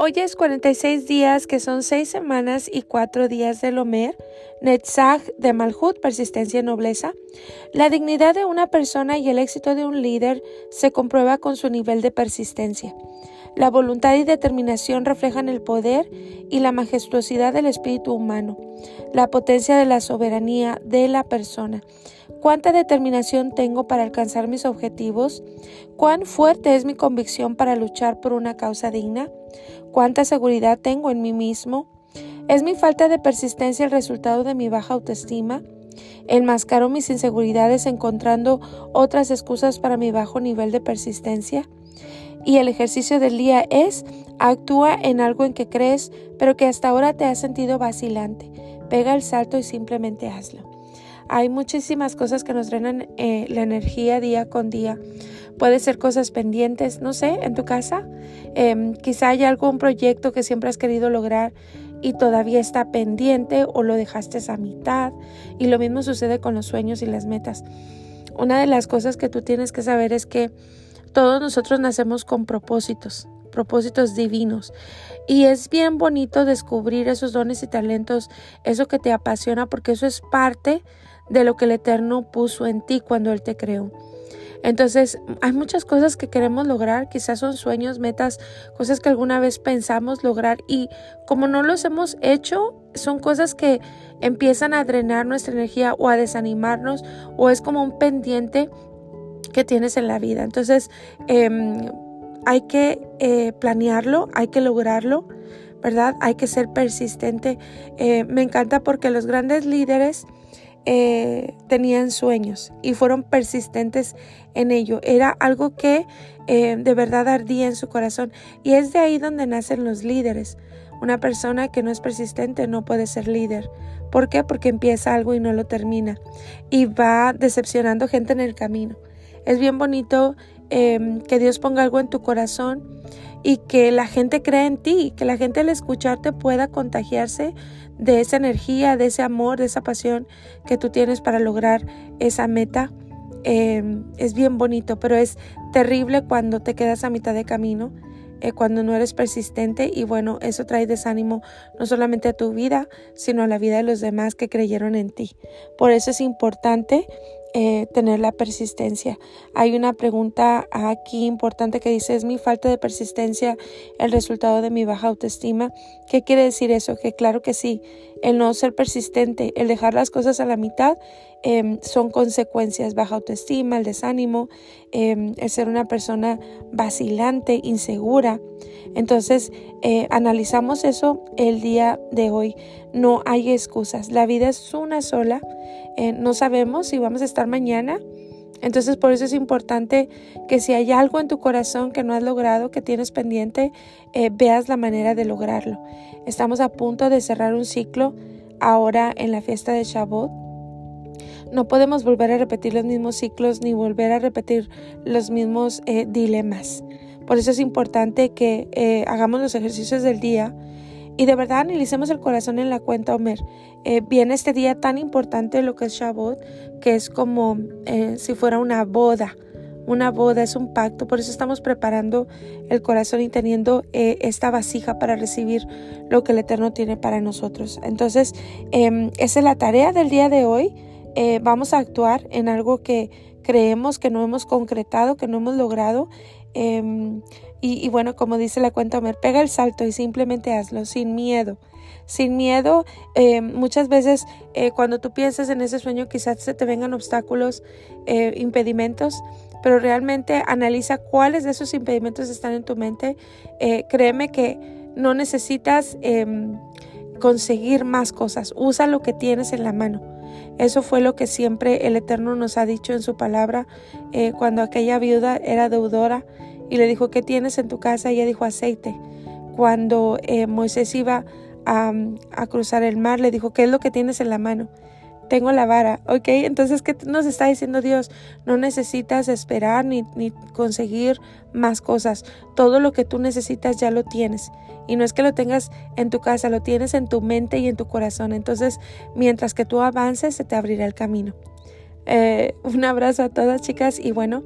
Hoy es 46 días, que son 6 semanas y 4 días del Omer, Netzach de Malhut, persistencia y nobleza. La dignidad de una persona y el éxito de un líder se comprueba con su nivel de persistencia. La voluntad y determinación reflejan el poder y la majestuosidad del espíritu humano, la potencia de la soberanía de la persona. ¿Cuánta determinación tengo para alcanzar mis objetivos? ¿Cuán fuerte es mi convicción para luchar por una causa digna? ¿Cuánta seguridad tengo en mí mismo? ¿Es mi falta de persistencia el resultado de mi baja autoestima? ¿Enmascaro mis inseguridades encontrando otras excusas para mi bajo nivel de persistencia? Y el ejercicio del día es, actúa en algo en que crees, pero que hasta ahora te has sentido vacilante. Pega el salto y simplemente hazlo. Hay muchísimas cosas que nos drenan eh, la energía día con día. Puede ser cosas pendientes, no sé, en tu casa. Em, quizá haya algún proyecto que siempre has querido lograr y todavía está pendiente o lo dejaste a mitad. Y lo mismo sucede con los sueños y las metas. Una de las cosas que tú tienes que saber es que todos nosotros nacemos con propósitos, propósitos divinos. Y es bien bonito descubrir esos dones y talentos, eso que te apasiona, porque eso es parte de lo que el Eterno puso en ti cuando Él te creó. Entonces, hay muchas cosas que queremos lograr, quizás son sueños, metas, cosas que alguna vez pensamos lograr y como no los hemos hecho, son cosas que empiezan a drenar nuestra energía o a desanimarnos o es como un pendiente que tienes en la vida. Entonces, em, hay que eh, planearlo, hay que lograrlo, ¿verdad? Hay que ser persistente. Eh, me encanta porque los grandes líderes eh, tenían sueños y fueron persistentes en ello. Era algo que de verdad ardía en su corazón y es de ahí donde nacen los líderes. Una persona que no es persistente no puede ser líder. ¿Por qué? Porque empieza algo y no lo termina y va decepcionando gente en el camino. Es bien bonito em, que Dios ponga algo en tu corazón y que la gente crea en ti, que la gente al escucharte pueda contagiarse de esa energía, de ese amor, de esa pasión que tú tienes para lograr esa meta. Em, es bien bonito, pero es terrible cuando te quedas a mitad de camino, eh, cuando no eres persistente y bueno, eso trae desánimo no solamente a tu vida, sino a la vida de los demás que creyeron en ti. Por eso es importante eh, tener la persistencia. Hay una pregunta aquí importante que dice, ¿es mi falta de persistencia el resultado de mi baja autoestima? ¿Qué quiere decir eso? Que claro que sí, el no ser persistente, el dejar las cosas a la mitad, em, son consecuencias, baja autoestima, el desánimo, em, el ser una persona vacilante, insegura. Entonces, eh, analizamos eso el día de hoy. No hay excusas, la vida es una sola eh, no sabemos si vamos a estar mañana. Entonces por eso es importante que si hay algo en tu corazón que no has logrado, que tienes pendiente, eh, veas la manera de lograrlo. Estamos a punto de cerrar un ciclo ahora en la fiesta de Shavuot. No podemos volver a repetir los mismos ciclos ni volver a repetir los mismos eh, dilemas. Por eso es importante que hagamos los ejercicios del día y de verdad analicemos el corazón en la cuenta Omer. Eh, viene este día tan importante lo que es Shabbat, que es como eh, si fuera una boda. Una boda es un pacto, por eso estamos preparando el corazón y teniendo eh, esta vasija para recibir lo que el Eterno tiene para nosotros. Entonces, em, esa es la tarea del día de hoy. Vamos a actuar en algo que creemos que no hemos concretado, que no hemos logrado. Em, y, bueno, como dice la cuenta Homer, pega el salto y simplemente hazlo sin miedo. Sin miedo, eh, muchas veces eh, cuando tú piensas en ese sueño quizás se te vengan obstáculos, eh, impedimentos, pero realmente analiza cuáles de esos impedimentos están en tu mente. créeme que no necesitas em, conseguir más cosas, usa lo que tienes en la mano. Eso fue lo que siempre el Eterno nos ha dicho en su palabra cuando aquella viuda era deudora y le dijo, ¿qué tienes en tu casa? Ella dijo, aceite. cuando eh, Moisés iba a cruzar el mar, le dijo, ¿qué es lo que tienes en la mano? Tengo la vara, ¿ok? Entonces, ¿qué nos está diciendo Dios? No necesitas esperar ni, ni, conseguir más cosas. Todo lo que tú necesitas ya lo tienes. Y no es que lo tengas en tu casa, lo tienes en tu mente y en tu corazón. Entonces, mientras que tú avances, se te abrirá el camino. Eh, un abrazo a todas chicas y bueno,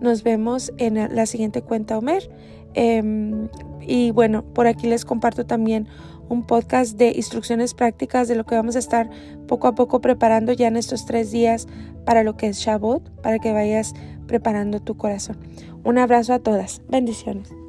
nos vemos en la siguiente cuenta Homer. Eh, y bueno, por aquí les comparto también un podcast de instrucciones prácticas de lo que vamos a estar poco a poco preparando ya en estos tres días para lo que es Shabbat, para que vayas preparando tu corazón. Un abrazo a todas. Bendiciones.